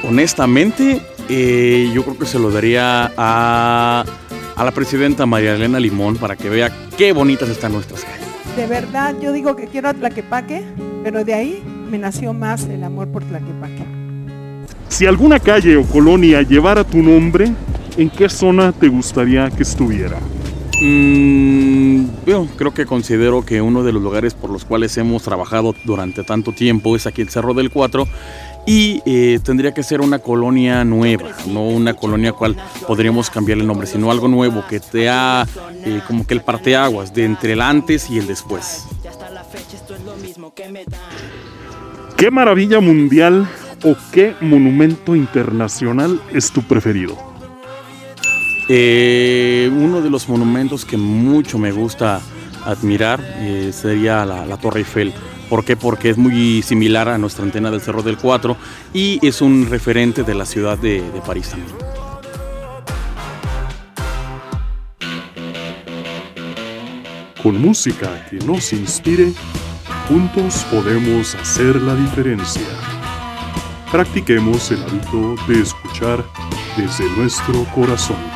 Honestamente, eh, yo creo que se lo daría a, a la presidenta María Elena Limón para que vea qué bonitas están nuestras calles. De verdad, yo digo que quiero a Tlaquepaque, pero de ahí me nació más el amor por Tlaquepaque. Si alguna calle o colonia llevara tu nombre, ¿en qué zona te gustaría que estuviera? Mm, bueno, creo que considero que uno de los lugares por los cuales hemos trabajado durante tanto tiempo es aquí el Cerro del Cuatro y eh, tendría que ser una colonia nueva, no una colonia cual podríamos cambiar el nombre, sino algo nuevo que te ha eh, como que el parteaguas de entre el antes y el después. ¿Qué maravilla mundial o qué monumento internacional es tu preferido? Eh, uno de los monumentos que mucho me gusta admirar eh, sería la, Torre Eiffel. ¿Por qué? Porque es muy similar a nuestra antena del Cerro del Cuatro y es un referente de la ciudad de París también. Con música que nos inspire, juntos podemos hacer la diferencia. Practiquemos el hábito de escuchar desde nuestro corazón.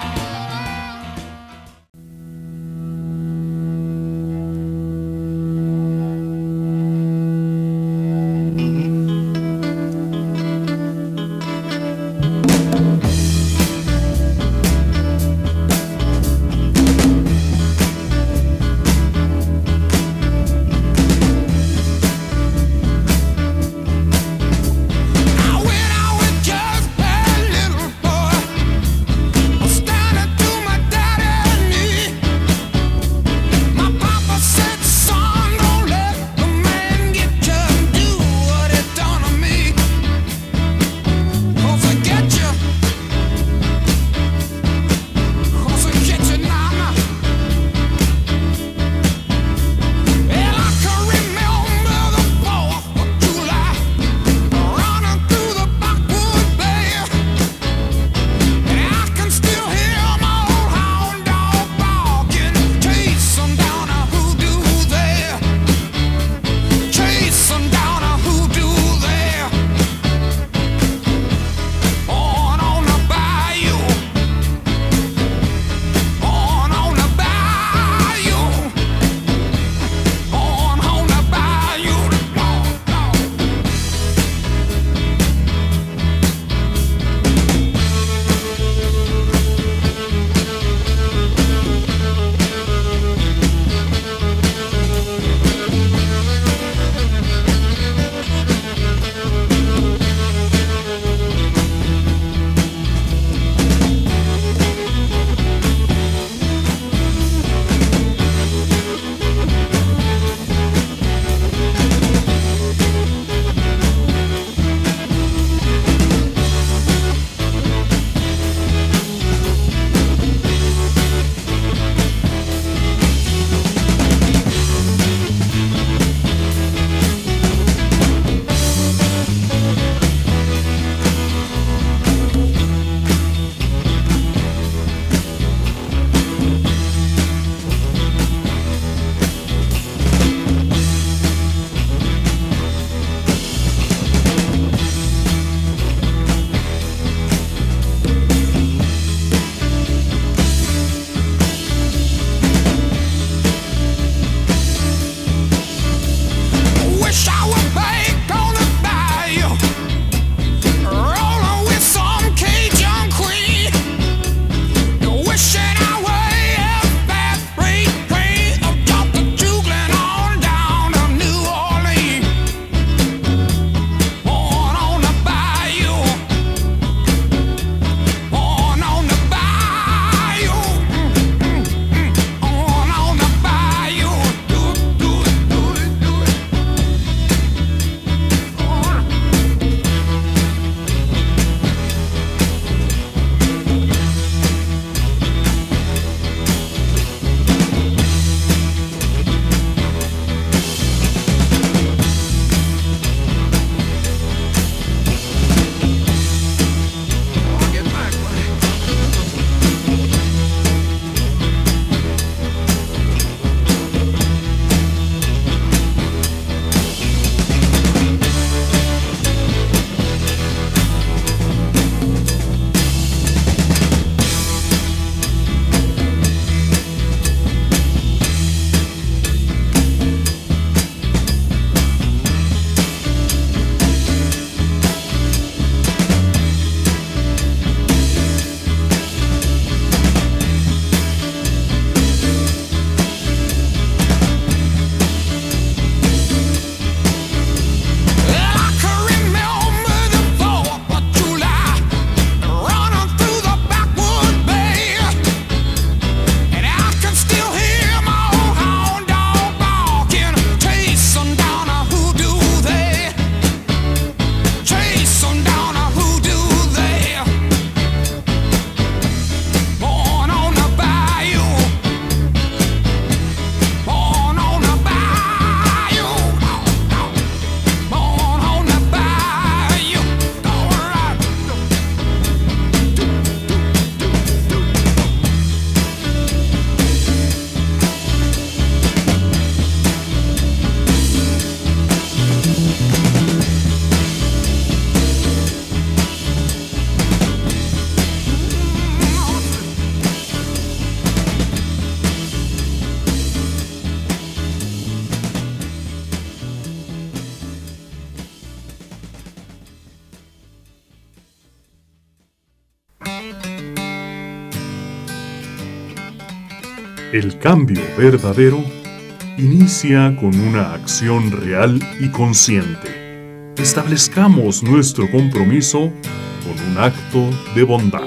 El cambio verdadero inicia con una acción real y consciente. Establezcamos nuestro compromiso con un acto de bondad.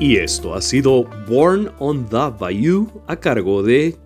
Y esto ha sido Born on the Bayou a cargo de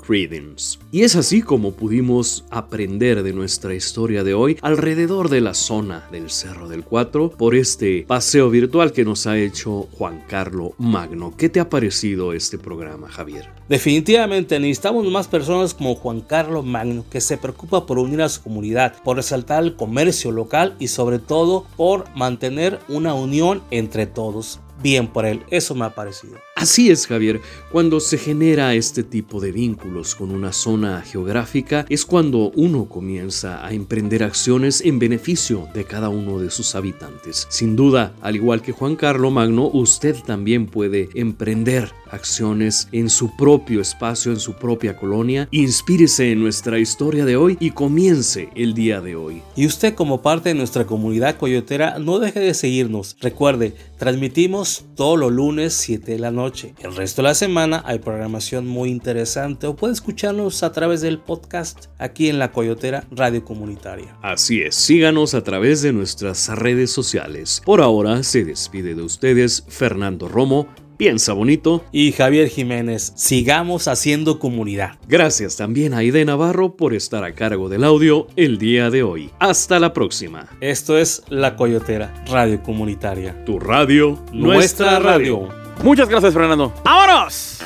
Y es así como pudimos aprender de nuestra historia de hoy alrededor de la zona del Cerro del Cuatro por este paseo virtual que nos ha hecho Juan Carlo Magno. ¿Qué te ha parecido este programa, Javier? Definitivamente necesitamos más personas como Juan Carlos Magno que se preocupa por unir a su comunidad, por resaltar el comercio local y sobre todo por mantener una unión entre todos bien por él. Eso me ha parecido. Así es, Javier. Cuando se genera este tipo de vínculos con una zona geográfica es cuando uno comienza a emprender acciones en beneficio de cada uno de sus habitantes. Sin duda, al igual que Juan Carlos Magno, usted también puede emprender acciones en su propio espacio, en su propia colonia. Inspírese en nuestra historia de hoy y comience el día de hoy. Y usted como parte de nuestra comunidad coyotera, no deje de seguirnos. Recuerde, transmitimos todos los lunes 7 de la noche el resto de la semana hay programación muy interesante o puede escucharnos a través del podcast aquí en la Coyotera Radio Comunitaria. Así es, síganos a través de nuestras redes sociales. Por ahora se despide de ustedes Fernando Romo. Piensa bonito. Y Javier Jiménez, sigamos haciendo comunidad. Gracias también a Aide Navarro por estar a cargo del audio el día de hoy. Hasta la próxima. Esto es La Coyotera, Radio Comunitaria. Tu radio, nuestra, radio. Muchas gracias, Fernando. ¡Vámonos!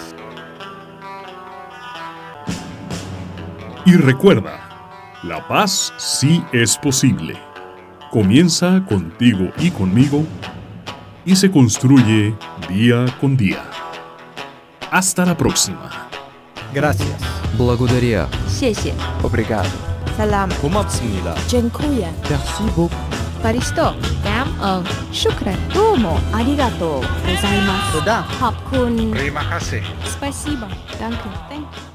Y recuerda, la paz sí es posible. Comienza contigo y conmigo y se construye día con día. Hasta la próxima. Gracias. Благодаря. パリスト、ガム・オン・シュクレン。どうもありがとうございます。ハプコン。スパイシーバー。ダンクン。Thank.